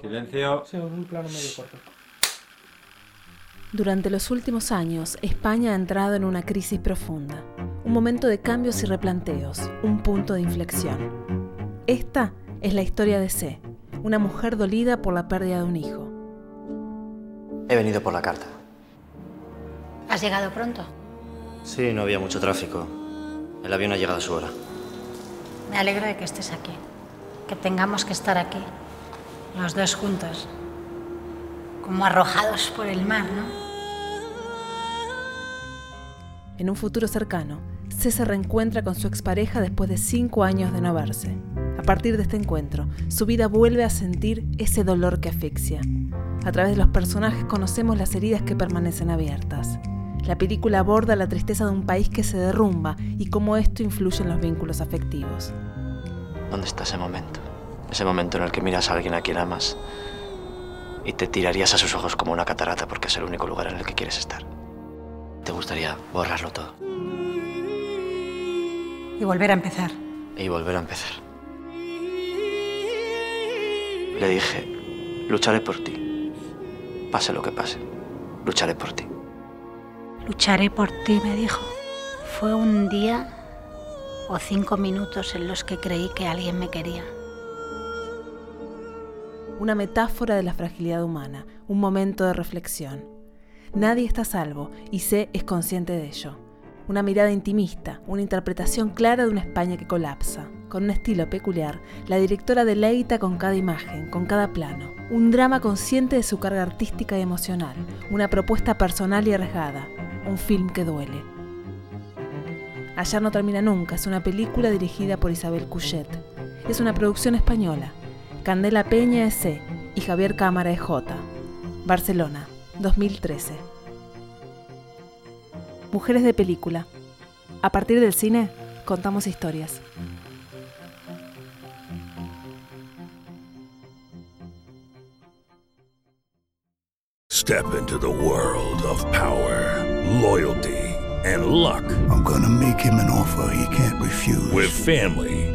Silencio. Sí, un plano medio corto. Durante los últimos años, España ha entrado en una crisis profunda, un momento de cambios y replanteos, un punto de inflexión. Esta es la historia de C, una mujer dolida por la pérdida de un hijo. He venido por la carta. ¿Has llegado pronto? Sí, no había mucho tráfico. El avión ha llegado a su hora. Me alegro de que estés aquí. Que tengamos que estar aquí. Los dos juntos. Como arrojados por el mar, ¿no? En un futuro cercano, C se reencuentra con su expareja después de cinco años de no verse. A partir de este encuentro, su vida vuelve a sentir ese dolor que asfixia. A través de los personajes conocemos las heridas que permanecen abiertas. La película aborda la tristeza de un país que se derrumba y cómo esto influye en los vínculos afectivos. ¿Dónde está ese momento? Ese momento en el que miras a alguien a quien amas y te tirarías a sus ojos como una catarata porque es el único lugar en el que quieres estar. Te gustaría borrarlo todo Y volver a empezar. y volver a empezar. Le dije, lucharé por ti. Pase lo que pase, lucharé por ti. Lucharé por ti, me dijo. Fue un día o cinco minutos en los que creí que alguien me quería. Una metáfora de la fragilidad humana, un momento de reflexión. Nadie está a salvo y C es consciente de ello. Una mirada intimista, una interpretación clara de una España que colapsa. Con un estilo peculiar, la directora deleita con cada imagen, con cada plano. Un drama consciente de su carga artística y emocional. Una propuesta personal y arriesgada. Un film que duele. Ayer no termina nunca es una película dirigida por Isabel Couchet. Es una producción española. Candela Peña C y Javier Cámara es J. Barcelona, 2013. Mujeres de película. A partir del cine, contamos historias. Step into the world of power, loyalty, and luck. I'm gonna make him an offer he can't refuse. With family,